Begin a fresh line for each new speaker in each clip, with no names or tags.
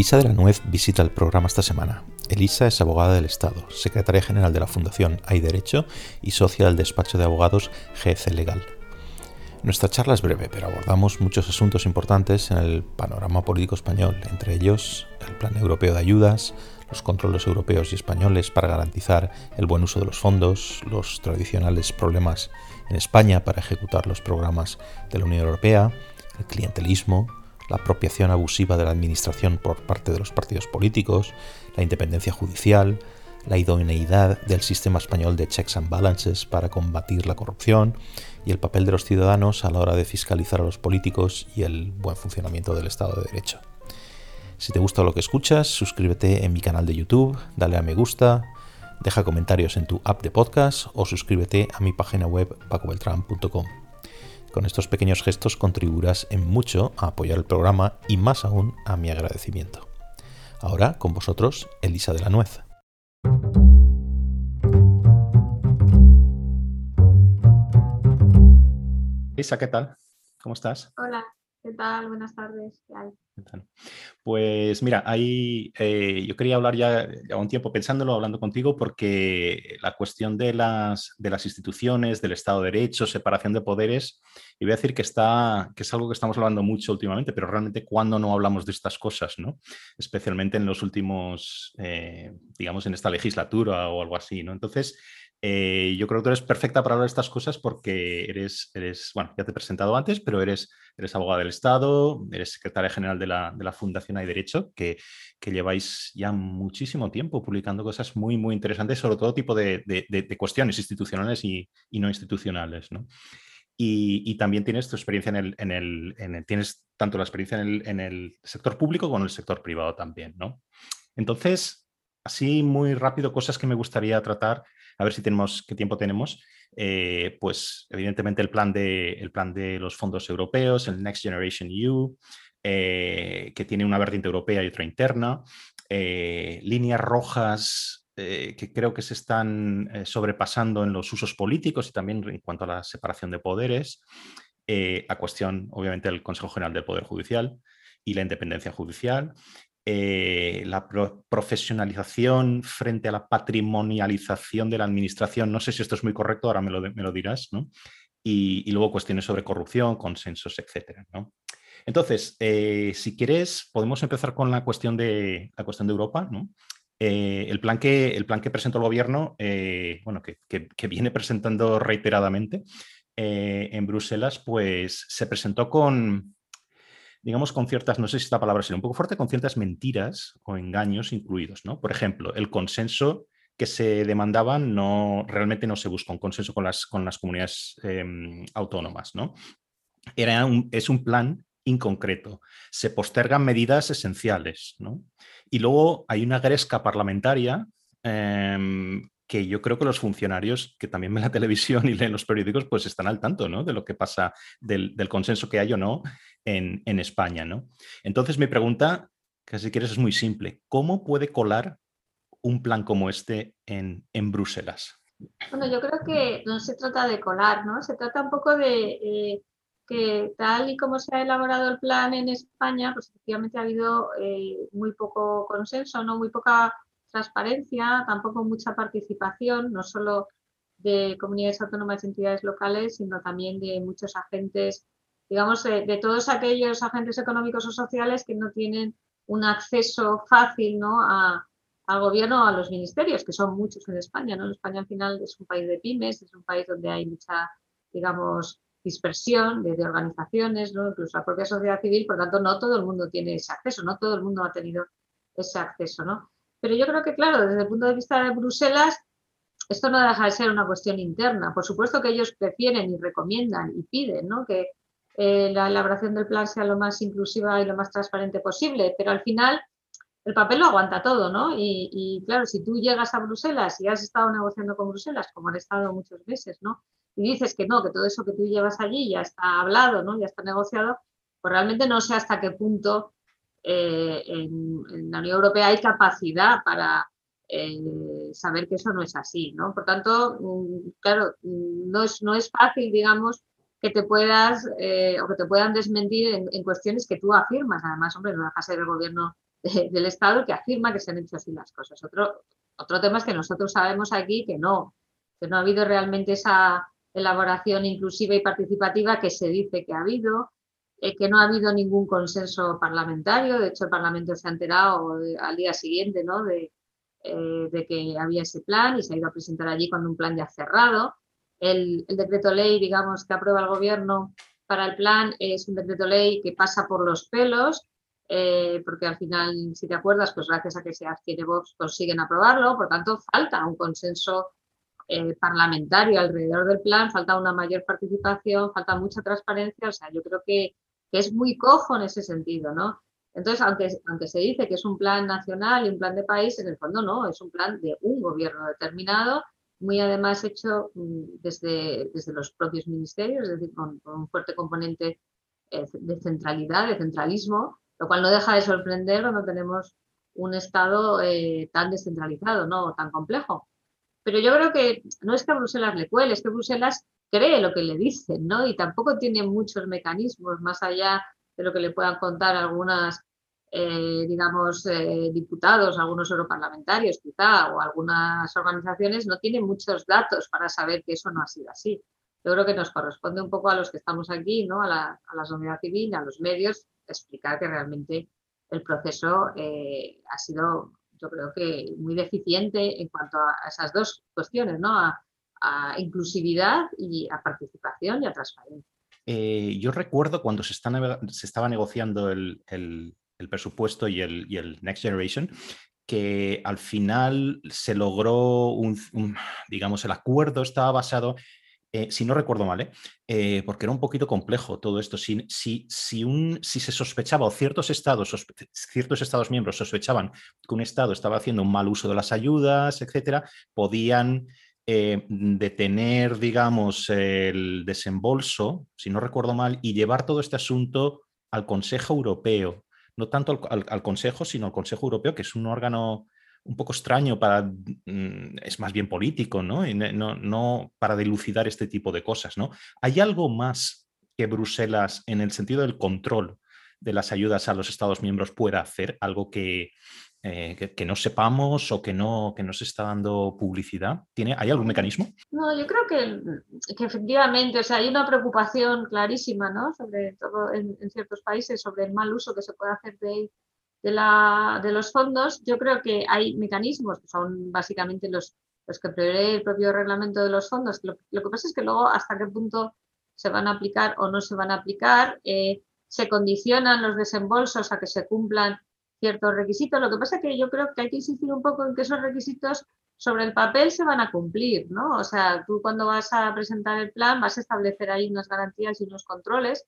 Elisa de la Nuez visita el programa esta semana. Elisa es abogada del Estado, secretaria general de la Fundación Hay Derecho y socia del despacho de abogados GC Legal. Nuestra charla es breve, pero abordamos muchos asuntos importantes en el panorama político español, entre ellos el Plan Europeo de Ayudas, los controles europeos y españoles para garantizar el buen uso de los fondos, los tradicionales problemas en España para ejecutar los programas de la Unión Europea, el clientelismo, la apropiación abusiva de la administración por parte de los partidos políticos, la independencia judicial, la idoneidad del sistema español de checks and balances para combatir la corrupción y el papel de los ciudadanos a la hora de fiscalizar a los políticos y el buen funcionamiento del Estado de Derecho. Si te gusta lo que escuchas, suscríbete en mi canal de YouTube, dale a me gusta, deja comentarios en tu app de podcast o suscríbete a mi página web pacobeltran.com. Con estos pequeños gestos contribuirás en mucho a apoyar el programa y más aún a mi agradecimiento. Ahora con vosotros, Elisa de la Nuez.
Elisa, ¿qué tal? ¿Cómo estás?
Hola, ¿qué tal? Buenas tardes.
Pues mira, ahí eh, yo quería hablar ya, ya un tiempo pensándolo, hablando contigo, porque la cuestión de las, de las instituciones, del Estado de Derecho, separación de poderes, y voy a decir que, está, que es algo que estamos hablando mucho últimamente, pero realmente cuando no hablamos de estas cosas, ¿no? Especialmente en los últimos, eh, digamos, en esta legislatura o algo así, ¿no? Entonces, eh, yo creo que tú eres perfecta para hablar de estas cosas porque eres, eres, bueno, ya te he presentado antes, pero eres, eres abogada del Estado, eres secretaria general de la, de la Fundación Hay Derecho, que, que, lleváis ya muchísimo tiempo publicando cosas muy, muy interesantes sobre todo tipo de, de, cuestiones institucionales y, no institucionales, ¿no? Y, también tienes tu experiencia en el, en el, en el, tienes tanto la experiencia en el, en el sector público como en el sector privado también, ¿no? Entonces, así muy rápido, cosas que me gustaría tratar a ver si tenemos qué tiempo tenemos. Eh, pues evidentemente el plan, de, los fondos europeos, el Next Generation EU, eh, que tiene una vertiente europea y otra interna, eh, líneas rojas que creo que se están sobrepasando en los usos políticos y también en cuanto a la separación de poderes, la cuestión obviamente del Consejo General del Poder Judicial y la independencia judicial, eh, la profesionalización frente a la patrimonialización de la administración. No sé si esto es muy correcto, ahora me lo, me lo dirás, ¿no? Y, luego cuestiones sobre corrupción, consensos, etcétera, ¿no? Entonces, eh, si quieres, podemos empezar con la cuestión de, la cuestión de Europa, ¿no? Eh, el, plan que, el plan que presentó el gobierno, bueno, que, que, viene presentando reiteradamente en Bruselas, pues se presentó con, digamos, con ciertas, no sé si esta palabra sería un poco fuerte, con ciertas mentiras o engaños incluidos, ¿no? Por ejemplo, el consenso que se demandaba no, realmente no se busca un consenso con las, con las comunidades em, autónomas, ¿no? Era es un plan inconcreto. Se postergan medidas esenciales, ¿no? Y luego hay una gresca parlamentaria eh, que yo creo que los funcionarios que también ven la televisión y leen los periódicos, pues están al tanto ¿no? de lo que pasa, del, consenso que hay o no en, España. ¿no? Entonces mi pregunta, que si quieres es muy simple, ¿cómo puede colar un plan como este en, Bruselas?
Bueno, yo creo que no se trata de colar, ¿no? Se trata un poco de eh, que tal y como se ha elaborado el plan en España, pues efectivamente ha habido eh, muy poco consenso, ¿no? Muy poca transparencia, tampoco mucha participación, no solo de comunidades autónomas y entidades locales, sino también de muchos agentes, digamos, de, todos aquellos agentes económicos o sociales que no tienen un acceso fácil ¿no? a, al gobierno o a los ministerios, que son muchos en España. ¿no? España al final es un país de pymes, es un país donde hay mucha, digamos, dispersión de, organizaciones, ¿no? incluso la propia sociedad civil, por lo tanto no todo el mundo tiene ese acceso, no todo el mundo ha tenido ese acceso. ¿no? Pero yo creo que, claro, desde el punto de vista de Bruselas, esto no deja de ser una cuestión interna. Por supuesto que ellos prefieren y recomiendan y piden ¿no? que eh, la elaboración del plan sea lo más inclusiva y lo más transparente posible, pero al final el papel lo aguanta todo, ¿no? Y, claro, si tú llegas a Bruselas y has estado negociando con Bruselas, como han estado muchos meses, ¿no? Y dices que no, que todo eso que tú llevas allí ya está hablado, ¿no? Ya está negociado, pues realmente no sé hasta qué punto eh, en, la Unión Europea hay capacidad para eh, saber que eso no es así, ¿no? Por tanto, mm, claro, mm, no es, no es fácil, digamos, que te puedas eh, o que te puedan desmentir en, cuestiones que tú afirmas. Además, hombre, no dejas ser el gobierno del Estado que afirma que se han hecho así las cosas. Otro, otro tema es que nosotros sabemos aquí que no, que no ha habido realmente esa elaboración inclusiva y participativa que se dice que ha habido, eh, que no ha habido ningún consenso parlamentario, de hecho el Parlamento se ha enterado al día siguiente ¿no? de, eh, de, que había ese plan y se ha ido a presentar allí cuando un plan ya cerrado. El, decreto ley, digamos, que aprueba el Gobierno para el plan es un decreto ley que pasa por los pelos, eh, porque al final, si te acuerdas, pues gracias a que se adquiere Vox consiguen aprobarlo, por tanto falta un consenso eh, parlamentario alrededor del plan, falta una mayor participación, falta mucha transparencia, o sea, yo creo que, es muy cojo en ese sentido, ¿no? Entonces, aunque, aunque se dice que es un plan nacional y un plan de país, en el fondo no, es un plan de un gobierno determinado, muy además hecho mm, desde, desde los propios ministerios, es decir, con, un fuerte componente eh, de centralidad, de centralismo, lo cual no deja de sorprender cuando tenemos un Estado eh, tan descentralizado, ¿no? tan complejo. Pero yo creo que no es que a Bruselas le cuele, es que Bruselas cree lo que le dicen, ¿no? Y tampoco tiene muchos mecanismos más allá de lo que le puedan contar algunas, eh, digamos, eh, diputados, algunos europarlamentarios quizá, o algunas organizaciones, no tiene muchos datos para saber que eso no ha sido así. Yo creo que nos corresponde un poco a los que estamos aquí, ¿no? a, la, a la sociedad civil, a los medios, explicar que realmente el proceso eh, ha sido yo creo que muy deficiente en cuanto a esas dos cuestiones, ¿no? Inclusividad y a participación y a transparencia.
Eh, yo recuerdo cuando se, se estaba negociando el, presupuesto y el, Next Generation, que al final se logró un, digamos, el acuerdo estaba basado eh, si no recuerdo mal, ¿eh? ¿eh? porque era un poquito complejo todo esto. Si, si, si, un, si se sospechaba o ciertos estados, ciertos estados miembros sospechaban que un estado estaba haciendo un mal uso de las ayudas, etcétera, podían eh, detener, digamos, el desembolso, si no recuerdo mal, y llevar todo este asunto al Consejo Europeo. No tanto al Consejo, sino al Consejo Europeo, que es un órgano un poco extraño para, mm, es más bien político, ¿no? Y no, no para dilucidar este tipo de cosas, ¿no? ¿Hay algo más que Bruselas en el sentido del control de las ayudas a los Estados miembros pueda hacer? ¿Algo que, eh, que, no sepamos o que no, que no se está dando publicidad? ¿Tiene, ¿Hay algún mecanismo?
No, yo creo que, efectivamente, o sea, hay una preocupación clarísima, ¿no? Sobre todo en, ciertos países, sobre el mal uso que se puede hacer de, de, la, de los fondos, yo creo que hay mecanismos son básicamente los, los que prevé el propio reglamento de los fondos. Lo, que pasa es que luego hasta qué punto se van a aplicar o no se van a aplicar, eh, se condicionan los desembolsos a que se cumplan ciertos requisitos. Lo que pasa es que yo creo que hay que insistir un poco en que esos requisitos sobre el papel se van a cumplir, ¿no? O sea, tú cuando vas a presentar el plan vas a establecer ahí unas garantías y unos controles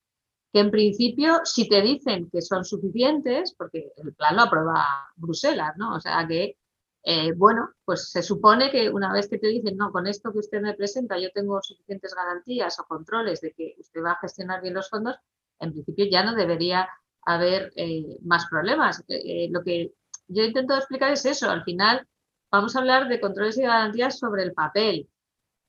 que en principio si te dicen que son suficientes, porque el plan lo aprueba Bruselas, ¿no? O sea que, eh, bueno, pues se supone que una vez que te dicen, no, con esto que usted me presenta yo tengo suficientes garantías o controles de que usted va a gestionar bien los fondos, en principio ya no debería haber eh, más problemas. Eh, lo que yo intento explicar es eso, al final vamos a hablar de controles y garantías sobre el papel,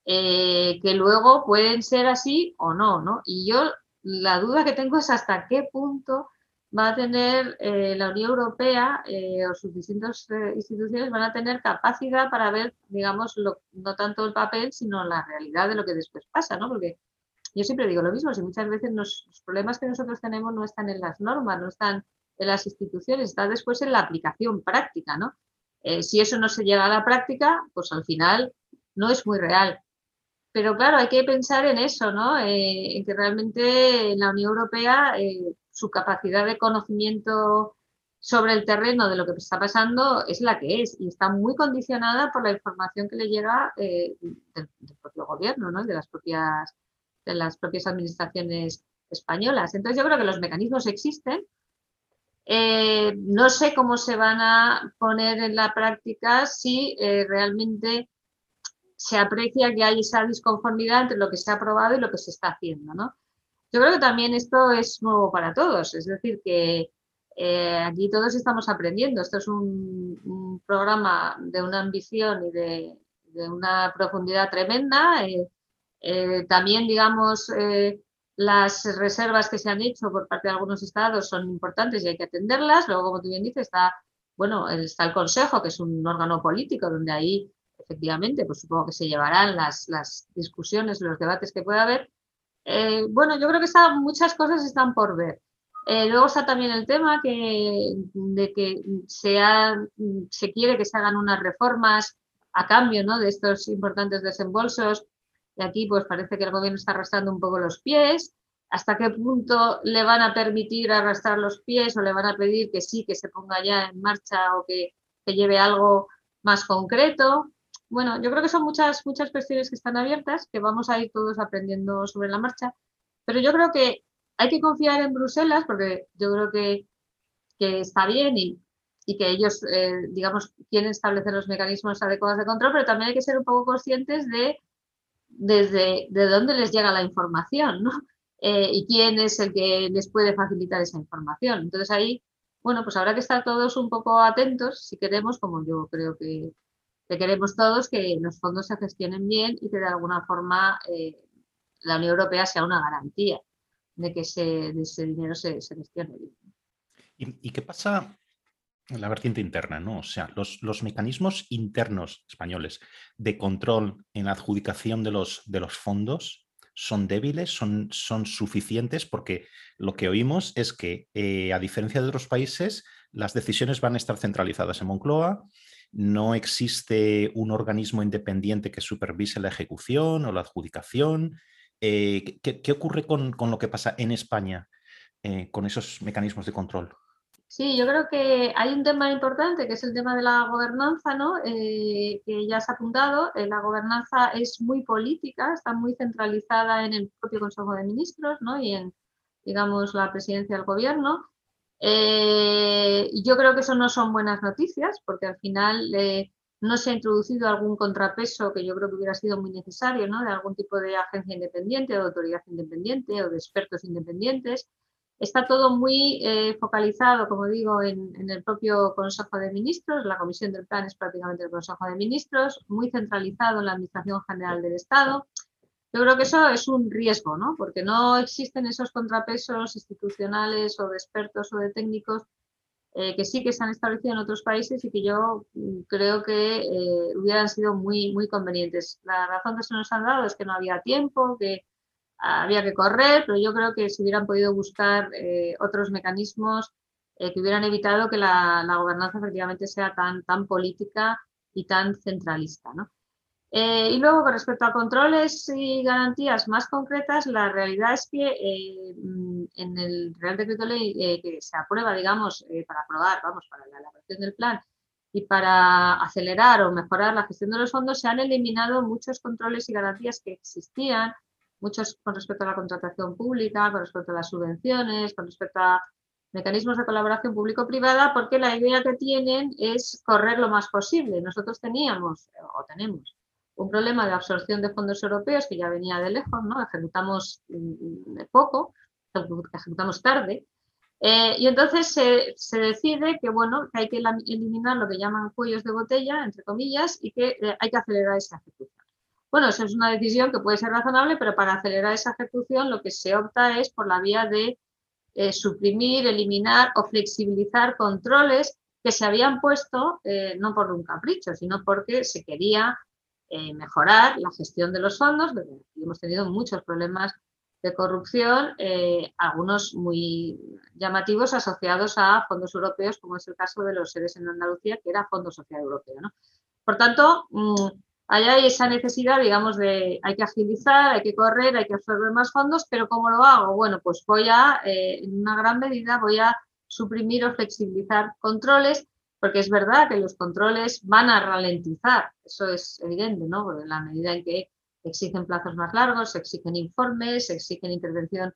que luego pueden ser así o no, ¿no? Y yo la duda que tengo es hasta qué punto va a tener eh, la Unión Europea eh, o sus distintas eh, instituciones van a tener capacidad para ver, digamos, no tanto el papel, sino la realidad de lo que después pasa, ¿no? Porque yo siempre digo lo mismo, si muchas veces los problemas que nosotros tenemos no están en las normas, no están en las instituciones, está después en la aplicación práctica, ¿no? si eso no se llega a la práctica, pues al final no es muy real. Pero claro, hay que pensar en eso, ¿no? Eh, en que realmente en la Unión Europea eh, su capacidad de conocimiento sobre el terreno de lo que está pasando es la que es y está muy condicionada por la información que le llega eh, del, propio gobierno, ¿no? de, las propias, de las propias administraciones españolas. Entonces yo creo que los mecanismos existen. no sé cómo se van a poner en la práctica si realmente se aprecia que hay esa disconformidad entre lo que se ha aprobado y lo que se está haciendo, ¿no? Yo creo que también esto es nuevo para todos, es decir, que eh, aquí todos estamos aprendiendo. Esto es un, programa de una ambición y de, una profundidad tremenda. Eh, eh, también, digamos, las reservas que se han hecho por parte de algunos estados son importantes y hay que atenderlas. Luego, como tú bien dices, está, bueno, está el Consejo, que es un órgano político donde ahí efectivamente, pues supongo que se llevarán las, las discusiones, los debates que pueda haber. Eh, bueno, yo creo que muchas cosas están por ver. Eh, luego está también el tema que, de que sea, se quiere que se hagan unas reformas a cambio ¿no? de estos importantes desembolsos. Y aquí pues parece que el gobierno está arrastrando un poco los pies. ¿Hasta qué punto le van a permitir arrastrar los pies o le van a pedir que sí, que se ponga ya en marcha o que, que lleve algo más concreto? Bueno, yo creo que son muchas, muchas cuestiones que están abiertas, que vamos a ir todos aprendiendo sobre la marcha, pero yo creo que hay que confiar en Bruselas porque yo creo que, que está bien y, y que ellos, eh, digamos, quieren establecer los mecanismos adecuados de control, pero también hay que ser un poco conscientes de desde de dónde les llega la información, ¿no? Eh, y quién es el que les puede facilitar esa información. Entonces ahí, bueno, pues habrá que estar todos un poco atentos si queremos, como yo creo que, que queremos todos que los fondos se gestionen bien y que de alguna forma eh, la Unión Europea sea una garantía de que ese, ese dinero se, gestione bien.
¿Y, qué pasa la vertiente interna? ¿no? O sea, los, los, mecanismos internos españoles de control en la adjudicación de los, de los fondos son débiles, son, son suficientes, porque lo que oímos es que, eh, a diferencia de otros países, las decisiones van a estar centralizadas en Moncloa, no existe un organismo independiente que supervise la ejecución o la adjudicación. Eh, ¿qué, ocurre con, lo que pasa en España eh, con esos mecanismos de control?
Sí, yo creo que hay un tema importante que es el tema de la gobernanza, ¿no? Eh, que ya se ha apuntado. la gobernanza es muy política, está muy centralizada en el propio Consejo de Ministros ¿no? y en, digamos, la presidencia del gobierno. Eh, yo creo que eso no son buenas noticias porque al final eh, no se ha introducido algún contrapeso que yo creo que hubiera sido muy necesario, ¿no? de algún tipo de agencia independiente o de autoridad independiente o de expertos independientes. Está todo muy eh, focalizado, como digo, en, en, el propio Consejo de Ministros. La Comisión del Plan es prácticamente el Consejo de Ministros, muy centralizado en la Administración General del Estado. Yo creo que eso es un riesgo, ¿no? Porque no existen esos contrapesos institucionales o de expertos o de técnicos eh, que sí que se han establecido en otros países y que yo mm, creo que eh, hubieran sido muy, muy convenientes. La razón que se nos han dado es que no había tiempo, que había que correr, pero yo creo que se hubieran podido buscar eh, otros mecanismos que hubieran evitado que la, la, gobernanza efectivamente sea tan, tan política y tan centralista, ¿no? Eh, y luego, con respecto a controles y garantías más concretas, la realidad es que eh, mm, en el Real Decreto Ley eh, que se aprueba, digamos, para aprobar, vamos, para la elaboración del plan y para acelerar o mejorar la gestión de los fondos, se han eliminado muchos controles y garantías que existían, muchos con respecto a la contratación pública, con respecto a las subvenciones, con respecto a mecanismos de colaboración público-privada, porque la idea que tienen es correr lo más posible. Nosotros teníamos, o tenemos, un problema de absorción de fondos europeos que ya venía de lejos, ¿no? Ejecutamos mm, poco, ejecutamos tarde. Eh, y entonces se, decide que, bueno, hay que eliminar lo que llaman cuellos de botella, entre comillas, y que eh, hay que acelerar esa ejecución. Bueno, eso es una decisión que puede ser razonable, pero para acelerar esa ejecución lo que se opta es por la vía de eh, suprimir, eliminar o flexibilizar controles que se habían puesto no por un capricho, sino porque se quería eh, mejorar la gestión de los fondos. Hemos tenido muchos problemas de corrupción, eh, algunos muy llamativos asociados a fondos europeos, como es el caso de los seres en Andalucía, que era Fondo Social Europeo. Por tanto, mm, hay esa necesidad, digamos, de hay que agilizar, hay que correr, hay que absorber más fondos, pero ¿cómo lo hago? Bueno, pues voy a, eh, en una gran medida, voy a suprimir o flexibilizar controles porque es verdad que los controles van a ralentizar, eso es evidente, ¿no? Porque en la medida en que exigen plazos más largos, exigen informes, exigen intervención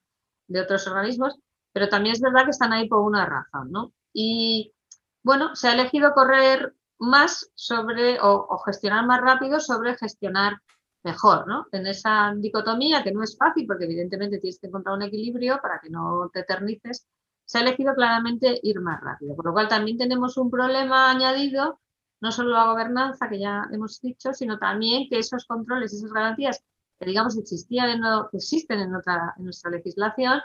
de otros organismos, pero también es verdad que están ahí por una razón, ¿no? Y bueno, se ha elegido correr más sobre o, gestionar más rápido sobre gestionar mejor, ¿no? En esa dicotomía que no es fácil porque evidentemente tienes que encontrar un equilibrio para que no te eternices se ha elegido claramente ir más rápido, por lo cual también tenemos un problema añadido, no solo la gobernanza que ya hemos dicho, sino también que esos controles, esas garantías que digamos existían en, que existen en, en nuestra legislación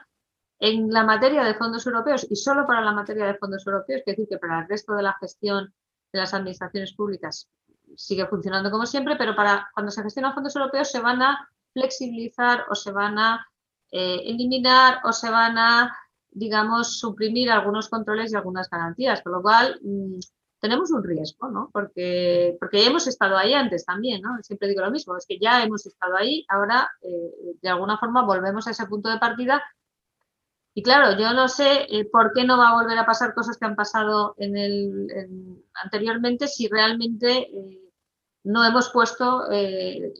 en la materia de fondos europeos y solo para la materia de fondos europeos, es decir, que para el resto de la gestión de las administraciones públicas sigue funcionando como siempre, pero para cuando se gestionan fondos europeos se van a flexibilizar o se van a eh, eliminar o se van a, digamos, suprimir algunos controles y algunas garantías, con lo cual mm, tenemos un riesgo, ¿no? Porque, porque hemos estado ahí antes también, ¿no? Siempre digo lo mismo, es que ya hemos estado ahí, ahora eh, de alguna forma volvemos a ese punto de partida y claro, yo no sé eh, por qué no va a volver a pasar cosas que han pasado anteriormente si realmente eh, no hemos puesto, eh,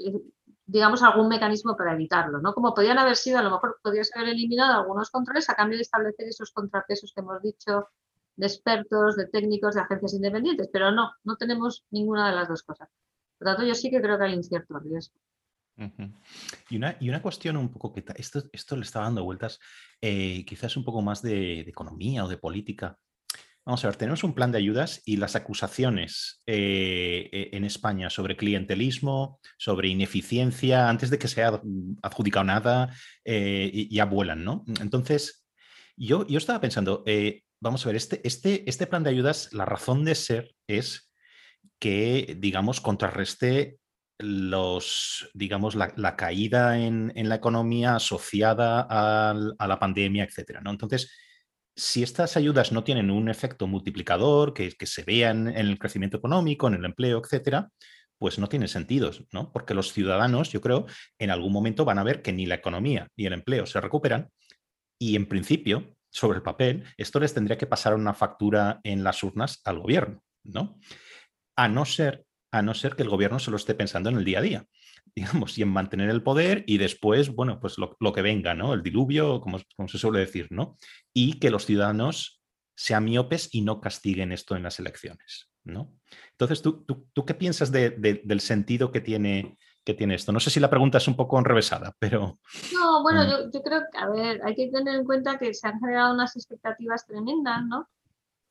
digamos, algún mecanismo para evitarlo, ¿no? Como podían haber sido, a lo mejor podrías haber eliminado algunos controles a cambio de establecer esos contrapesos que hemos dicho de expertos, de técnicos, de agencias independientes, pero no, no tenemos ninguna de las dos cosas. Por lo tanto, yo sí que creo que hay un cierto riesgo
y, una, y una cuestión un poco que esto, esto le está dando vueltas, eh, quizás un poco más de, economía o de política. Vamos a ver, tenemos un plan de ayudas y las acusaciones eh, e, en España sobre clientelismo, sobre ineficiencia, antes de que se adjudicado nada, eh, ya vuelan, ¿no? Entonces, yo, yo estaba pensando, vamos a ver, este, este, este plan de ayudas, la razón de ser es que, digamos, contrarreste los, digamos, la, caída en, la economía asociada a la pandemia, etcétera. ¿no? Entonces, si estas ayudas no tienen un efecto multiplicador que, se vean en el crecimiento económico, en el empleo, etcétera, pues no tiene sentido, ¿no? Porque los ciudadanos, yo creo, en algún momento van a ver que ni la economía ni el empleo se recuperan y en principio, sobre el papel, esto les tendría que pasar una factura en las urnas al gobierno, ¿no? A no ser a no ser que el gobierno se lo esté pensando en el día a día, digamos, y en mantener el poder y después, bueno, pues lo, que venga, ¿no? El diluvio, como, como, se suele decir, ¿no? Y que los ciudadanos sean miopes y no castiguen esto en las elecciones, ¿no? Entonces, ¿tú, tú, qué piensas del sentido que tiene, que tiene esto? No sé si la pregunta es un poco enrevesada, pero...
No, bueno, mm. yo, yo creo que, a ver, hay que tener en cuenta que se han generado unas expectativas tremendas, ¿no?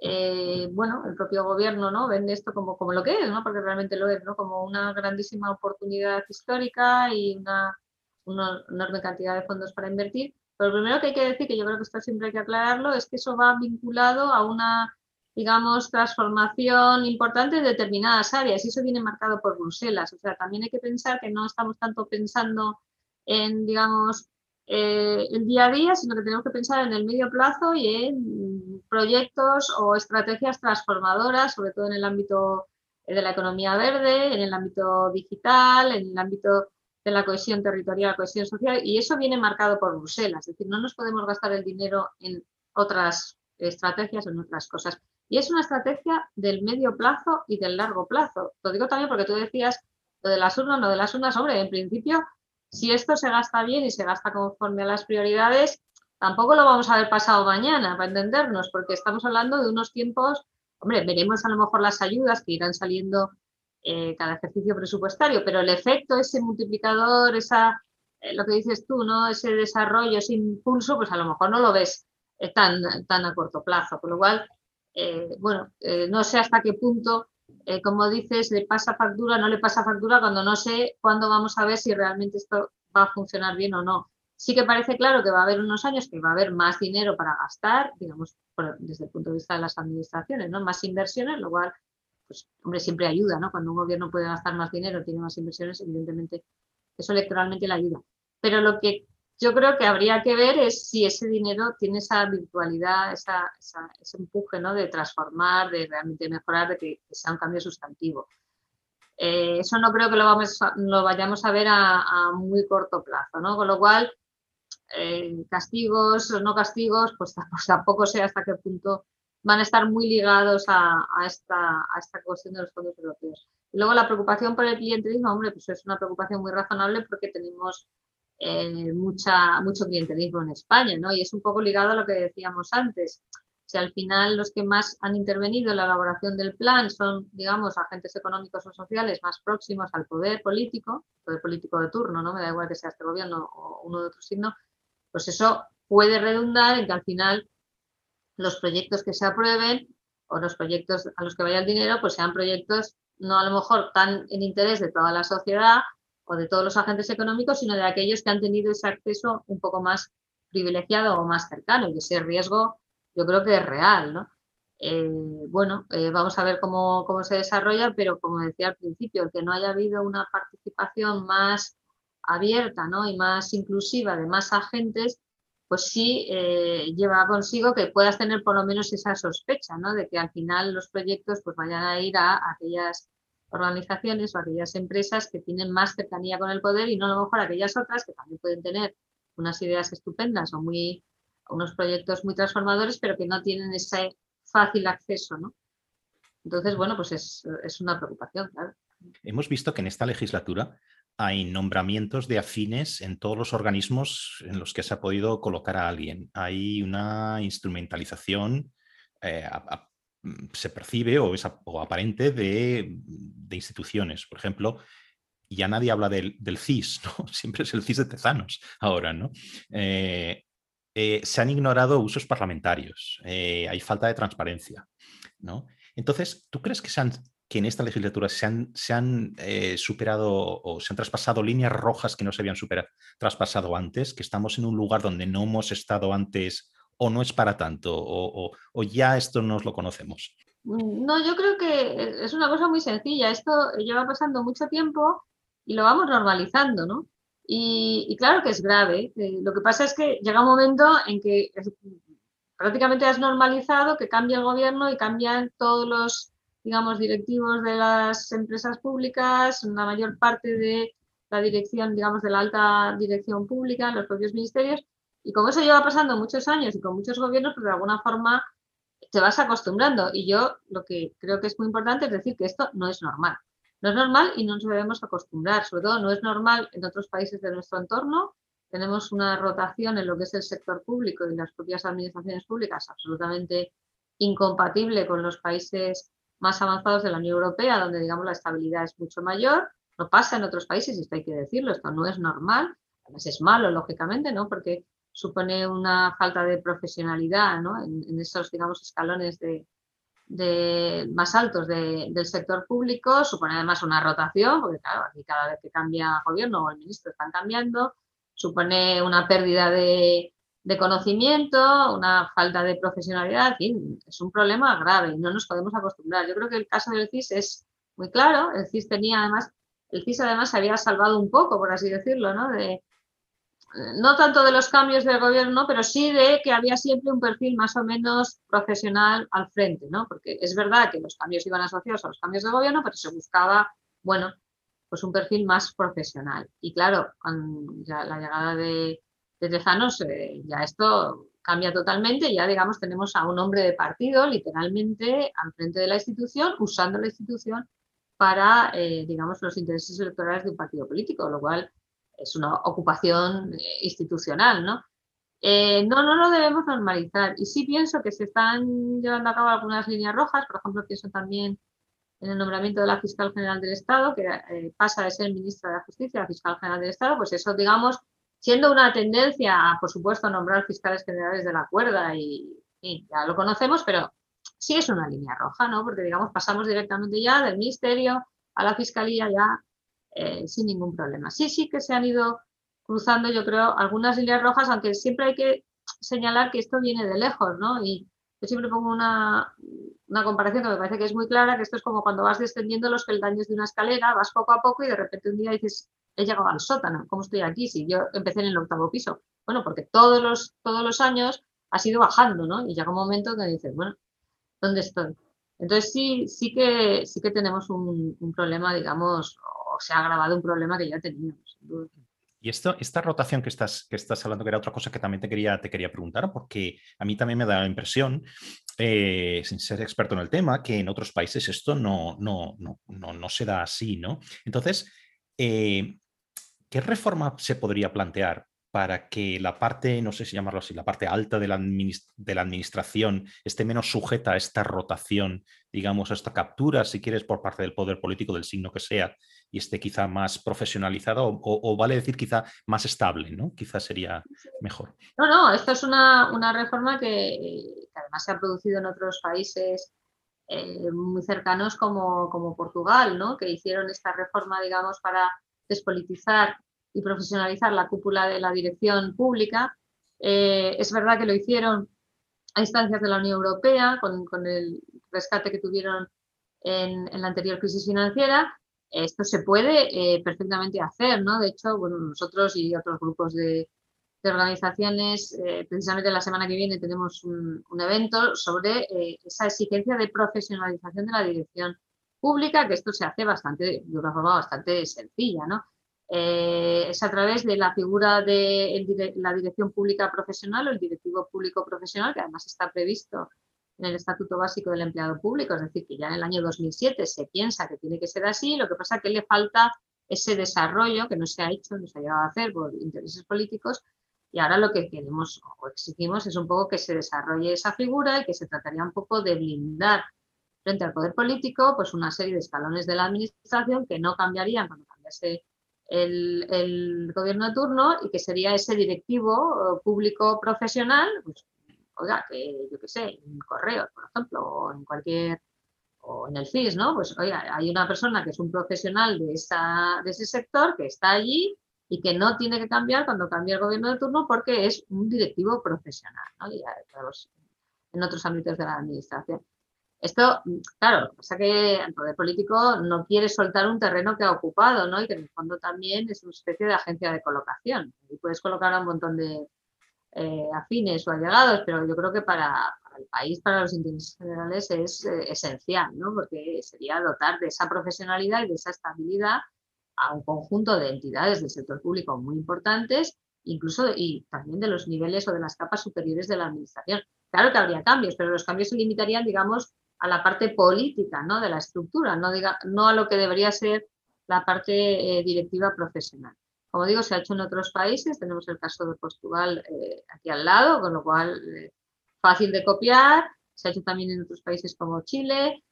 Eh, bueno, el propio gobierno ¿no? vende esto como, como lo que es, ¿no? porque realmente lo es, ¿no? como una grandísima oportunidad histórica y una, una enorme cantidad de fondos para invertir. Pero lo primero que hay que decir, que yo creo que esto siempre hay que aclararlo, es que eso va vinculado a una, digamos, transformación importante en determinadas áreas y eso viene marcado por Bruselas. O sea, también hay que pensar que no estamos tanto pensando en, digamos, eh, el día a día, sino que tenemos que pensar en el medio plazo y en proyectos o estrategias transformadoras, sobre todo en el ámbito de la economía verde, en el ámbito digital, en el ámbito de la cohesión territorial, cohesión social, y eso viene marcado por Bruselas, es decir, no nos podemos gastar el dinero en otras estrategias, en otras cosas. Y es una estrategia del medio plazo y del largo plazo. Lo digo también porque tú decías lo de las urnas, lo de las urnas, hombre, en principio si esto se gasta bien y se gasta conforme a las prioridades, tampoco lo vamos a ver pasado mañana, para entendernos, porque estamos hablando de unos tiempos, hombre, veremos a lo mejor las ayudas que irán saliendo eh, cada ejercicio presupuestario, pero el efecto, ese multiplicador, esa, eh, lo que dices tú, ¿no? Ese desarrollo, ese impulso, pues a lo mejor no lo ves eh, tan, tan a corto plazo. Con lo cual, bueno, no sé hasta qué punto eh, como dices, le pasa factura, no le pasa factura cuando no sé cuándo vamos a ver si realmente esto va a funcionar bien o no. Sí que parece claro que va a haber unos años que va a haber más dinero para gastar, digamos, desde el punto de vista de las administraciones, ¿no? Más inversiones, lo cual, pues, hombre, siempre ayuda, ¿no? Cuando un gobierno puede gastar más dinero, tiene más inversiones, evidentemente, eso electoralmente le ayuda. Pero lo que yo creo que habría que ver es si ese dinero tiene esa virtualidad, ese empuje ¿no? de transformar, de realmente mejorar, de que, sea un cambio sustantivo. Eh, eso no creo que lo, vamos lo vayamos a ver a, muy corto plazo, ¿no? Con lo cual, eh, castigos o no castigos, pues, pues, tampoco sé hasta qué punto van a estar muy ligados a, esta, a esta cuestión de los fondos europeos. Y luego la preocupación por el clientelismo, hombre, pues es una preocupación muy razonable porque tenemos eh, mucha, mucho clientelismo en España, ¿no? Y es un poco ligado a lo que decíamos antes. Si al final los que más han intervenido en la elaboración del plan son, digamos, agentes económicos o sociales más próximos al poder político, poder político de turno, ¿no? Me da igual que sea este gobierno o uno de otro signo, pues eso puede redundar en que al final los proyectos que se aprueben o los proyectos a los que vaya el dinero, pues sean proyectos no a lo mejor tan en interés de toda la sociedad o de todos los agentes económicos, sino de aquellos que han tenido ese acceso un poco más privilegiado o más cercano. Y ese riesgo yo creo que es real, ¿no? Eh, bueno, eh, vamos a ver cómo, cómo, se desarrolla, pero como decía al principio, el que no haya habido una participación más abierta ¿no? y más inclusiva de más agentes, pues sí eh, lleva consigo que puedas tener por lo menos esa sospecha, ¿no? De que al final los proyectos pues vayan a ir a aquellas organizaciones o aquellas empresas que tienen más cercanía con el poder y no a lo mejor aquellas otras que también pueden tener unas ideas estupendas o muy unos proyectos muy transformadores, pero que no tienen ese fácil acceso, ¿no? Entonces, bueno, pues es, es una preocupación, claro.
Hemos visto que en esta legislatura hay nombramientos de afines en todos los organismos en los que se ha podido colocar a alguien. Hay una instrumentalización, eh, mm, se percibe o es aparente de, instituciones. Por ejemplo, ya nadie habla del, CIS, ¿no? siempre es el CIS de Tezanos ahora. ¿no? Eh, eh, se han ignorado usos parlamentarios, hay falta de transparencia. ¿no? Entonces, ¿tú crees que se han que en esta legislatura se han, se han eh, superado o se han traspasado líneas rojas que no se habían traspasado antes, que estamos en un lugar donde no hemos estado antes o no es para tanto o, ya esto nos lo conocemos?
Mm, no, yo creo que es una cosa muy sencilla. Esto lleva pasando mucho tiempo y lo vamos normalizando, ¿no? Y, claro que es grave. Eh, lo que pasa es que llega un momento en que prácticamente has normalizado que cambia el gobierno y cambian todos los digamos, directivos de las empresas públicas, una mayor parte de la dirección, digamos, de la alta dirección pública, los propios ministerios. Y como eso lleva pasando muchos años y con muchos gobiernos, pues de alguna forma te vas acostumbrando. Y yo lo que creo que es muy importante es decir que esto no es normal. No es normal y no nos debemos acostumbrar. Sobre todo no es normal en otros países de nuestro entorno. Tenemos una rotación en lo que es el sector público y las propias administraciones públicas absolutamente incompatible con los países más avanzados de la Unión Europea, donde digamos la estabilidad es mucho mayor. No pasa en otros países, y esto hay que decirlo, esto no es normal. Además es malo, lógicamente, ¿no? Porque supone una falta de profesionalidad ¿no? en, esos, digamos, escalones de, más altos del sector público, supone además una rotación, porque claro, aquí cada vez que cambia gobierno o el ministro están cambiando, supone una pérdida de, de conocimiento, una falta de profesionalidad, en es un problema grave y no nos podemos acostumbrar. Yo creo que el caso del CIS es muy claro, el CIS tenía además, el CIS además se había salvado un poco, por así decirlo, ¿no? De, no tanto de los cambios del gobierno, pero sí de que había siempre un perfil más o menos profesional al frente, ¿no? Porque es verdad que los cambios iban asociados a los cambios de gobierno, pero se buscaba, bueno, pues un perfil más profesional. Y claro, con la llegada de, de Tezanos, ya esto cambia totalmente, ya digamos tenemos a un hombre de partido literalmente al frente de la institución, usando la institución para, eh, digamos, los intereses electorales de un partido político, lo cual es una ocupación eh, institucional, ¿no? no, no lo debemos normalizar. Y sí pienso que se están llevando a cabo algunas líneas rojas, por ejemplo, pienso también en el nombramiento de la fiscal general del Estado, que pasa de ser ministra de la Justicia a fiscal general del Estado, pues eso, digamos, siendo una tendencia, por supuesto, nombrar fiscales generales de la cuerda y, ya lo conocemos, pero sí es una línea roja, ¿no? Porque, digamos, pasamos directamente ya del ministerio a la fiscalía ya eh, sin ningún problema. Sí, sí que se han ido cruzando, yo creo, algunas líneas rojas, aunque siempre hay que señalar que esto viene de lejos, ¿no? Y yo siempre pongo una, una comparación que me parece que es muy clara, que esto es como cuando vas descendiendo los peldaños de una escalera, vas poco a poco y de repente un día dices, he llegado al sótano, ¿cómo estoy aquí? Si yo empecé en el octavo piso. Bueno, porque todos los, todos los años ha sido bajando, ¿no? Y llega un momento que dices, bueno, ¿dónde estoy? Entonces sí, sí que sí que tenemos un, problema, digamos, se ha agravado un problema que ya teníamos.
Y esto, esta rotación que estás, que estás hablando, que era otra cosa que también te quería, te quería preguntar, porque a mí también me da la impresión, eh, sin ser experto en el tema, que en otros países esto no, no, no, no, no se da así, ¿no? Entonces, eh, ¿qué reforma se podría plantear para que la parte, no sé si llamarlo así, la parte alta de la, de la, administración esté menos sujeta a esta rotación, digamos, a esta captura, si quieres, por parte del poder político, del signo que sea, y esté quizá más profesionalizada o, vale decir quizá más estable, ¿no? Quizá sería mejor.
No, no, esta es una, reforma que, además se ha producido en otros países eh, muy cercanos como, como Portugal, ¿no? Que hicieron esta reforma, digamos, para despolitizar y profesionalizar la cúpula de la dirección pública. Eh, es verdad que lo hicieron a instancias de la Unión Europea con, el rescate que tuvieron en, la anterior crisis financiera. Esto se puede eh, perfectamente hacer, ¿no? De hecho, bueno, nosotros y otros grupos de, organizaciones, eh, precisamente la semana que viene tenemos un, evento sobre esa exigencia de profesionalización de la dirección pública, que esto se hace bastante, de una forma bastante sencilla, ¿no? Eh, es a través de la figura de la dirección pública profesional o el directivo público profesional, que además está previsto en el Estatuto Básico del Empleado Público, es decir, que ya en el año 2007 se piensa que tiene que ser así, lo que pasa es que le falta ese desarrollo que no se ha hecho, no se ha llegado a hacer por intereses políticos, y ahora lo que queremos o exigimos es un poco que se desarrolle esa figura y que se trataría un poco de blindar frente al poder político pues una serie de escalones de la administración que no cambiarían cuando cambiase el, gobierno de turno y que sería ese directivo eh, público profesional, pues, oiga, que yo qué sé, en correos, por ejemplo, o en cualquier, o en el FIS, ¿no? Pues oiga, hay una persona que es un profesional de, esa, de ese sector que está allí y que no tiene que cambiar cuando cambie el gobierno de turno porque es un directivo profesional, ¿no? en otros ámbitos de la administración. Esto, claro, lo que pasa que el poder político no quiere soltar un terreno que ha ocupado, ¿no? Y que en el fondo también es una especie de agencia de colocación. Y puedes colocar a un montón de eh, afines o allegados, pero yo creo que para, el país, para los intereses generales, es eh, esencial, ¿no? Porque sería dotar de esa profesionalidad y de esa estabilidad a un conjunto de entidades del sector público muy importantes, incluso y también de los niveles o de las capas superiores de la administración. Claro que habría cambios, pero los cambios se limitarían, digamos, a la parte política ¿no? de la estructura, no, diga, no a lo que debería ser la parte eh, directiva profesional. Como digo, se ha hecho en otros países, tenemos el caso de Portugal eh, aquí al lado, con lo cual eh, fácil de copiar, se ha hecho también en otros países como Chile.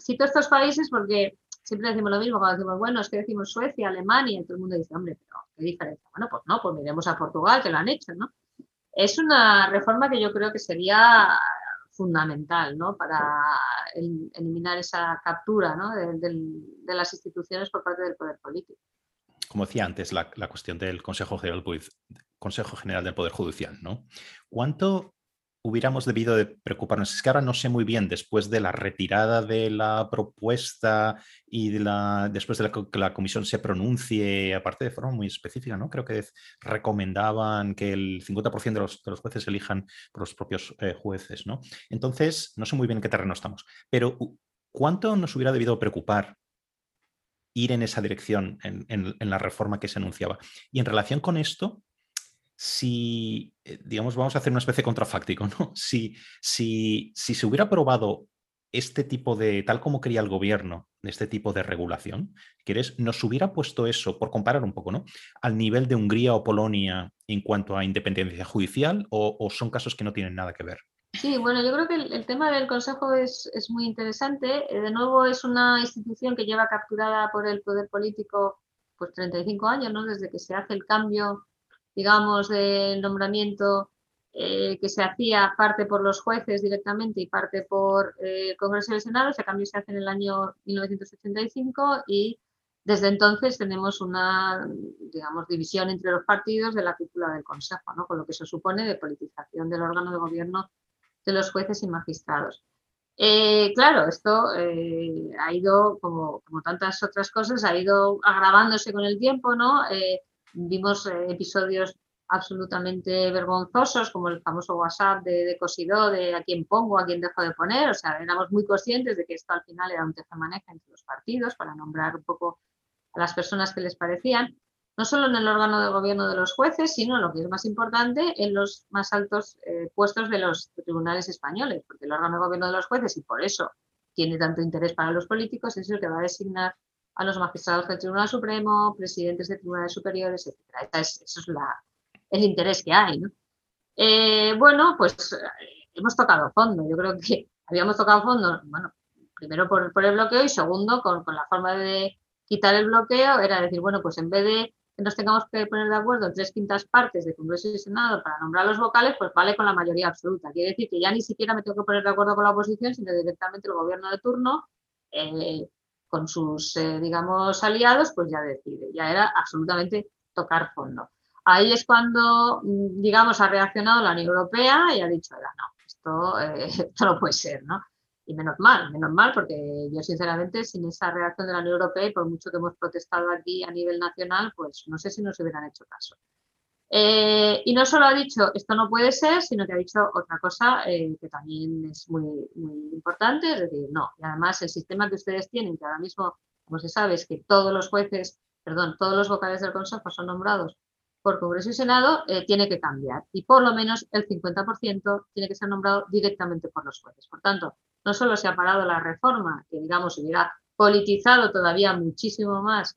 cito estos países porque siempre decimos lo mismo, cuando decimos, bueno, es que decimos Suecia, Alemania, y todo el mundo dice, hombre, pero ¿qué diferencia? Bueno, pues no, pues miremos a Portugal, que lo han hecho, ¿no? Es una reforma que yo creo que sería fundamental ¿no? para eliminar esa captura ¿no? de, las instituciones por parte del poder político.
Como decía antes, la, cuestión del Consejo General, Consejo General del Poder Judicial. ¿no? ¿Cuánto hubiéramos debido de preocuparnos. Es que ahora no sé muy bien, después de la retirada de la propuesta y de la, después de que la comisión se pronuncie, aparte de forma muy específica, ¿no? Creo que recomendaban que el 50% de los, de los, jueces elijan por los propios eh, jueces, ¿no? Entonces, no sé muy bien en qué terreno estamos, pero ¿cuánto nos hubiera debido preocupar ir en esa dirección en, la reforma que se anunciaba? Y en relación con esto, si, eh, digamos, vamos a hacer una especie de contrafáctico, ¿no? Si, si, si se hubiera aprobado este tipo de, tal como quería el gobierno, este tipo de regulación, ¿quieres? Nos hubiera puesto eso, por comparar un poco, ¿no? Al nivel de Hungría o Polonia en cuanto a independencia judicial o, son casos que no tienen nada que ver.
Sí, bueno, yo creo que el, tema del Consejo es, es, muy interesante. Eh, de nuevo, es una institución que lleva capturada por el poder político pues 35 años, ¿no? Desde que se hace el cambio digamos, del nombramiento eh, que se hacía parte por los jueces directamente y parte por eh, el Congreso y el Senado. Ese cambio se hace en el año 1985 y desde entonces tenemos una, digamos, división entre los partidos de la cúpula del Consejo, ¿no? con lo que se supone de politización del órgano de gobierno de los jueces y magistrados. Eh, claro, esto ha ido, como, como, tantas otras cosas, ha ido agravándose con el tiempo, ¿no? Vimos eh, episodios absolutamente vergonzosos, como el famoso WhatsApp de, de de a quién pongo, a quién dejo de poner. O sea, éramos muy conscientes de que esto al final era un maneja entre los partidos para nombrar un poco a las personas que les parecían, no solo en el órgano de gobierno de los jueces, sino, lo que es más importante, en los más altos eh, puestos de los tribunales españoles, porque el órgano de gobierno de los jueces, y por eso tiene tanto interés para los políticos, es el que va a designar a los magistrados del Tribunal Supremo, presidentes de tribunales superiores, etc. Es, eso es el interés que hay. Eh, bueno, pues eh, hemos tocado fondo. Yo creo que habíamos tocado fondo, bueno, primero por, el bloqueo y segundo con, la forma de quitar el bloqueo, era decir, bueno, pues en vez de nos tengamos que poner de acuerdo en tres quintas partes de Congreso y Senado para nombrar los vocales, pues vale con la mayoría absoluta. Quiere decir que ya ni siquiera me tengo que poner de acuerdo con la oposición, sino directamente el gobierno de turno eh, con sus, eh, digamos, aliados, pues ya decide. Ya era absolutamente tocar fondo. Ahí es cuando, mm, digamos, ha reaccionado la Unión Europea y ha dicho, no, esto, eh, esto no puede ser, ¿no? Y menos mal, menos mal, porque yo sinceramente sin esa reacción de la Unión Europea y por mucho que hemos protestado aquí a nivel nacional, pues no sé si nos hubieran hecho caso. Eh, y no solo ha dicho esto no puede ser, sino que ha dicho otra cosa eh, que también es muy, importante, es decir, no. Y además el sistema que ustedes tienen, que ahora mismo, como se sabe, es que todos los jueces, perdón, todos los vocales del Consejo son nombrados por Congreso y Senado, eh, tiene que cambiar. Y por lo menos el 50% tiene que ser nombrado directamente por los jueces. Por tanto, no solo se ha parado la reforma, que digamos hubiera politizado todavía muchísimo más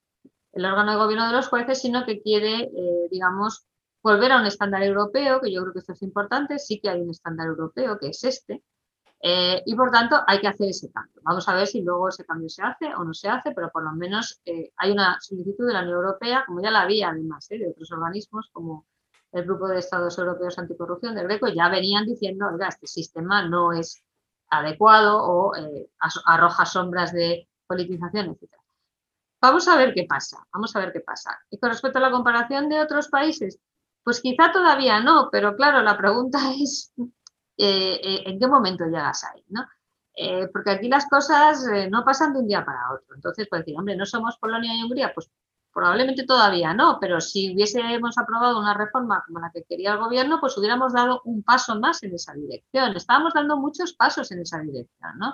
el órgano de gobierno de los jueces, sino que quiere, digamos, volver a un estándar europeo, que yo creo que esto es importante, sí que hay un estándar europeo que es este, eh, y por tanto hay que hacer ese cambio. Vamos a ver si luego ese cambio se hace o no se hace, pero por lo menos eh, hay una solicitud de la Unión Europea, como ya la había además eh, de otros organismos como el Grupo de Estados Europeos Anticorrupción del Greco, ya venían diciendo, oiga, este sistema no es adecuado o arroja sombras de politización, etc. Vamos a ver qué pasa, vamos a ver qué pasa. Y con respecto a la comparación de otros países, pues quizá todavía no, pero claro, la pregunta es eh, eh, en qué momento llegas ahí, ¿no? Eh, porque aquí las cosas no pasan de un día para otro. Entonces, pues decir, hombre, ¿no somos Polonia y Hungría? Pues probablemente todavía no, pero si hubiésemos aprobado una reforma como la que quería el gobierno, pues hubiéramos dado un paso más en esa dirección. Estábamos dando muchos pasos en esa dirección, ¿no?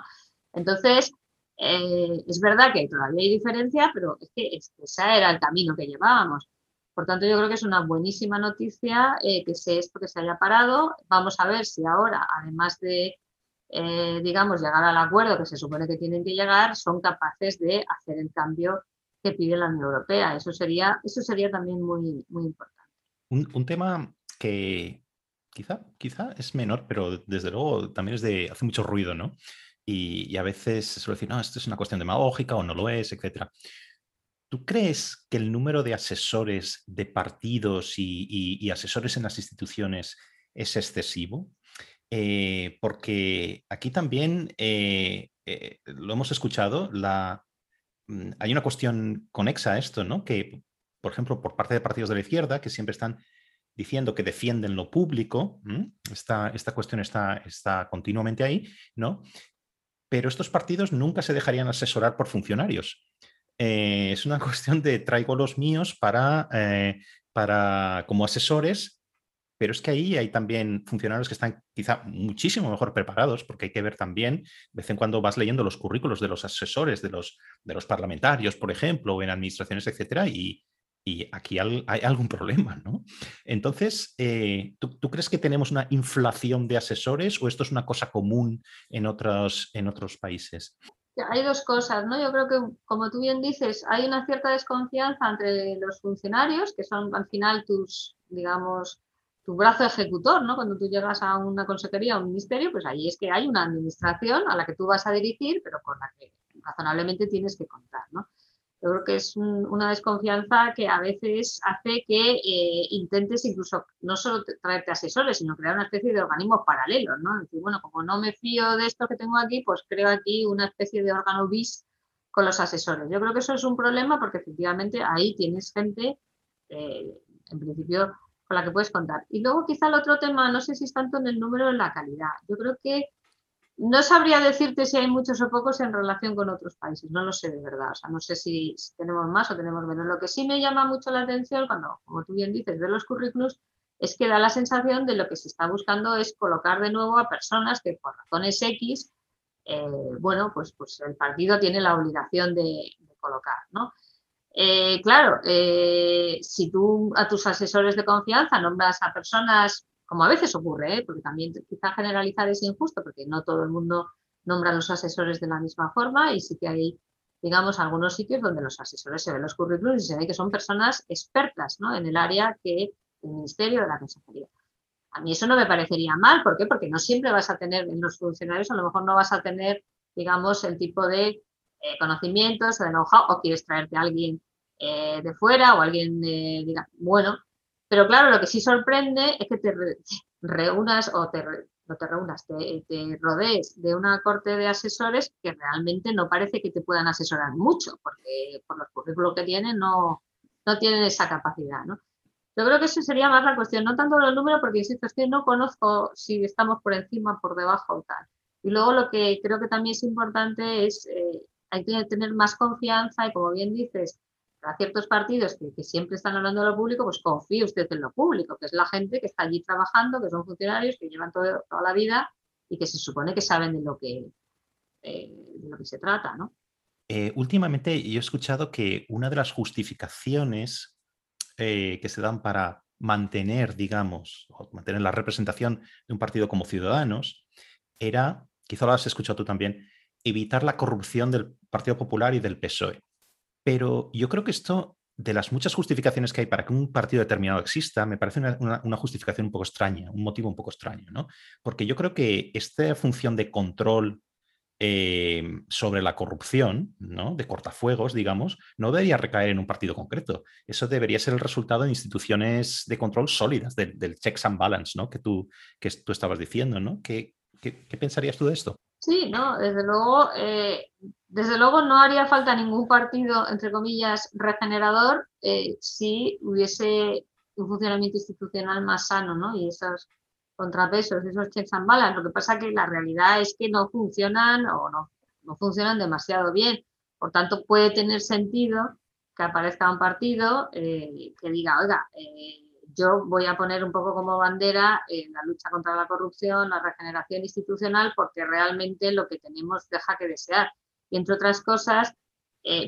Entonces, es verdad que todavía hay diferencia, pero es que ese era el camino que llevábamos. Por tanto, yo creo que es una buenísima noticia eh, que se, esto que se haya parado. Vamos a ver si ahora, además de, eh, digamos, llegar al acuerdo que se supone que tienen que llegar, son capaces de hacer el cambio que pide la Unión Europea. Eso sería, eso sería también muy, muy importante.
Un, tema que quizá, quizá es menor, pero desde luego también es de, hace mucho ruido, ¿no? Y, a veces se suele decir, no, esto es una cuestión demagógica o no lo es, etcétera. ¿Tú crees que el número de asesores de partidos y, asesores en las instituciones es excesivo? Eh, porque aquí también eh, eh, lo hemos escuchado, la, hay una cuestión conexa a esto, ¿no? Que, por ejemplo, por parte de partidos de la izquierda, que siempre están diciendo que defienden lo público, esta, esta, cuestión está, está continuamente ahí, ¿no? Pero estos partidos nunca se dejarían asesorar por funcionarios. Eh, es una cuestión de traigo los míos para, eh, para como asesores, pero es que ahí hay también funcionarios que están quizá muchísimo mejor preparados, porque hay que ver también, de vez en cuando vas leyendo los currículos de los asesores, de los, de los parlamentarios, por ejemplo, o en administraciones, etcétera, y, aquí hay, algún problema, ¿no? Entonces, eh, ¿tú, ¿tú, crees que tenemos una inflación de asesores o esto es una cosa común en otros, en otros países?
hay dos cosas, ¿no? Yo creo que, como tú bien dices, hay una cierta desconfianza entre los funcionarios, que son al final tus, digamos, tu brazo ejecutor, ¿no? Cuando tú llegas a una consejería o un ministerio, pues ahí es que hay una administración a la que tú vas a dirigir, pero con la que razonablemente tienes que contar, ¿no? Yo creo que es una desconfianza que a veces hace que eh, intentes incluso no solo traerte asesores, sino crear una especie de organismos paralelos, ¿no? Decir, bueno, como no me fío de esto que tengo aquí, pues creo aquí una especie de órgano bis con los asesores. Yo creo que eso es un problema porque efectivamente ahí tienes gente, eh, en principio, con la que puedes contar. Y luego quizá el otro tema, no sé si es tanto en el número o en la calidad. Yo creo que no sabría decirte si hay muchos o pocos en relación con otros países, no lo sé de verdad, o sea, no sé si, tenemos más o tenemos menos. Lo que sí me llama mucho la atención cuando, como tú bien dices, ves los currículos, es que da la sensación de lo que se está buscando es colocar de nuevo a personas que por razones X, eh, bueno, pues, pues el partido tiene la obligación de, colocar, ¿no? Eh, claro, eh, si tú a tus asesores de confianza nombras a personas como a veces ocurre, ¿eh? porque también quizá generalizar es injusto, porque no todo el mundo nombra a los asesores de la misma forma y sí que hay, digamos, algunos sitios donde los asesores se ven los currículos y se ve que son personas expertas ¿no? en el área que el ministerio de la consejería. A mí eso no me parecería mal, ¿por qué? Porque no siempre vas a tener, en los funcionarios a lo mejor no vas a tener, digamos, el tipo de eh, conocimientos o de know-how, o quieres traerte a alguien eh, de fuera o alguien, diga, bueno, pero claro, lo que sí sorprende es que te reúnas o te no te reúnas, te, te, rodees de una corte de asesores que realmente no parece que te puedan asesorar mucho, porque por los currículos que tienen no, no tienen esa capacidad, ¿no? Yo creo que eso sería más la cuestión, no tanto los números, porque insisto, es que no conozco si estamos por encima, por debajo o tal. Y luego lo que creo que también es importante es, eh, hay que tener más confianza y como bien dices, para ciertos partidos que, siempre están hablando de lo público, pues confíe usted en lo público, que es la gente que está allí trabajando, que son funcionarios, que llevan toda la vida y que se supone que saben de lo que, eh, de lo que se trata, ¿no?
Eh, últimamente yo he escuchado que una de las justificaciones eh, que se dan para mantener, digamos, mantener la representación de un partido como Ciudadanos era, quizá lo has escuchado tú también, evitar la corrupción del Partido Popular y del PSOE. Pero yo creo que esto, de las muchas justificaciones que hay para que un partido determinado exista, me parece una, justificación un poco extraña, un motivo un poco extraño, ¿no? Porque yo creo que esta función de control eh, sobre la corrupción, ¿no? de cortafuegos, digamos, no debería recaer en un partido concreto. Eso debería ser el resultado de instituciones de control sólidas, del, checks and balance ¿no? que, tú, que tú estabas diciendo. ¿no? ¿Qué, qué, pensarías tú de esto?
Sí, no, desde luego, eh, desde luego no haría falta ningún partido, entre comillas, regenerador eh, si hubiese un funcionamiento institucional más sano, ¿no? Y esas contrapesos, esos balance. Lo que pasa que la realidad es que no funcionan o no, no funcionan demasiado bien. Por tanto, puede tener sentido que aparezca un partido eh, que diga, oiga, eh, yo voy a poner un poco como bandera eh, la lucha contra la corrupción, la regeneración institucional, porque realmente lo que tenemos deja que desear. Y entre otras cosas,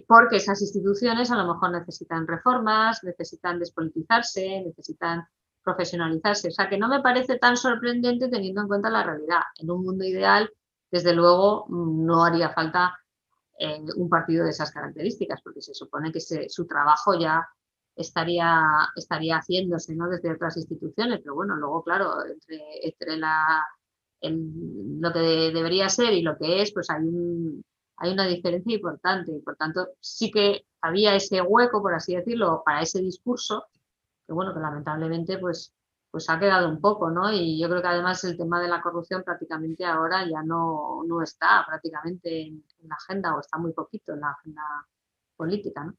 porque esas instituciones a lo mejor necesitan reformas, necesitan despolitizarse, necesitan profesionalizarse. O sea, que no me parece tan sorprendente teniendo en cuenta la realidad. En un mundo ideal, desde luego, no haría falta eh, un partido de esas características, porque se supone que su trabajo ya estaría, estaría haciéndose ¿no? desde otras instituciones, pero bueno, luego, claro, entre, la, lo que debería ser y lo que es, pues hay, hay una diferencia importante y por tanto sí que había ese hueco, por así decirlo, para ese discurso que bueno, que lamentablemente pues, pues ha quedado un poco, ¿no? Y yo creo que además el tema de la corrupción prácticamente ahora ya no, no está prácticamente en, la agenda o está muy poquito en la agenda política, ¿no?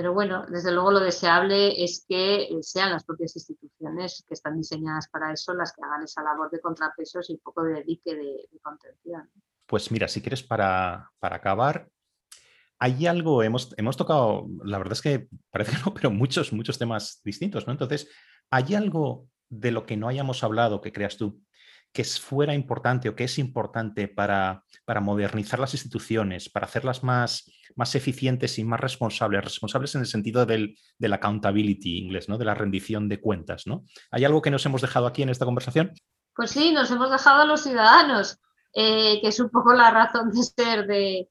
Pero bueno, desde luego lo deseable es que sean las propias instituciones que están diseñadas para eso las que hagan esa labor de contrapesos y un poco de dique de, contención.
Pues mira, si quieres para, para acabar, hay algo, hemos, hemos tocado, la verdad es que parece que no, pero muchos, muchos temas distintos, ¿no? Entonces, ¿hay algo de lo que no hayamos hablado que creas tú que fuera importante o que es importante para, para modernizar las instituciones, para hacerlas más, más eficientes y más responsables, responsables en el sentido del, del accountability inglés, ¿no? de la rendición de cuentas. ¿no? ¿Hay algo que nos hemos dejado aquí en esta conversación?
Pues sí, nos hemos dejado a los ciudadanos, eh, que es un poco la razón de ser de,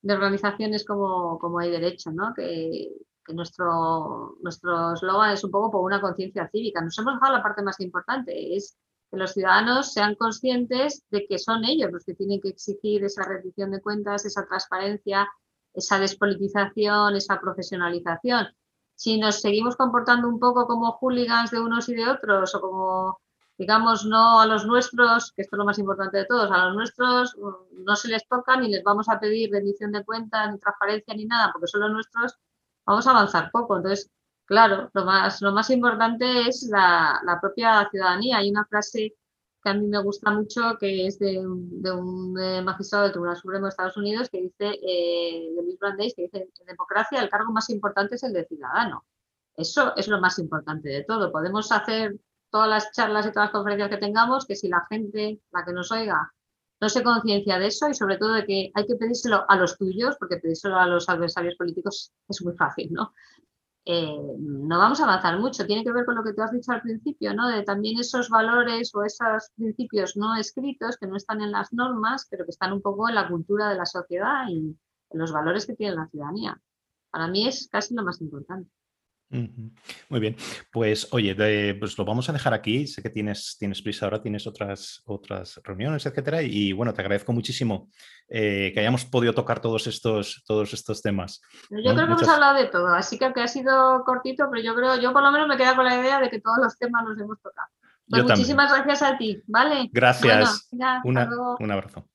de organizaciones como, como hay derecho, ¿no? que, que nuestro nuestro eslogan es un poco por una conciencia cívica. Nos hemos dejado la parte más importante, es que los ciudadanos sean conscientes de que son ellos los que tienen que exigir esa rendición de cuentas, esa transparencia, esa despolitización, esa profesionalización. Si nos seguimos comportando un poco como hooligans de unos y de otros o como digamos, no a los nuestros, que esto es lo más importante de todos, a los nuestros mm, no se les toca ni les vamos a pedir rendición de cuentas, ni transparencia, ni nada, porque son los nuestros, vamos a avanzar poco. Entonces, claro, lo más, lo más importante es la, propia ciudadanía. Hay una frase que a mí me gusta mucho, que es de, un eh, magistrado del Tribunal Supremo de Estados Unidos, que dice, eh, de Brandeis, que dice, en democracia el cargo más importante es el de ciudadano. Eso es lo más importante de todo. Podemos hacer todas las charlas y todas las conferencias que tengamos, que si la gente, la que nos oiga, no se conciencia de eso y sobre todo de que hay que pedírselo a los tuyos, porque pedírselo a los adversarios políticos es muy fácil, ¿no? Eh, no vamos a avanzar mucho. Tiene que ver con lo que tú has dicho al principio, ¿no? De también esos valores o esos principios no escritos que no están en las normas, pero que están un poco en la cultura de la sociedad y en los valores que tiene la ciudadanía. Para mí es casi lo más importante.
Muy bien, pues oye, pues lo vamos a dejar aquí. Sé que tienes, tienes prisa ahora, tienes otras, otras reuniones, etcétera. Y bueno, te agradezco muchísimo eh, que hayamos podido tocar todos estos, todos estos temas.
Yo creo que hemos hablado de todo, así que aunque ha sido cortito, pero yo creo, yo por lo menos me queda con la idea de que todos los temas los hemos tocado. Pues muchísimas gracias a ti, ¿vale?
Gracias. un abrazo.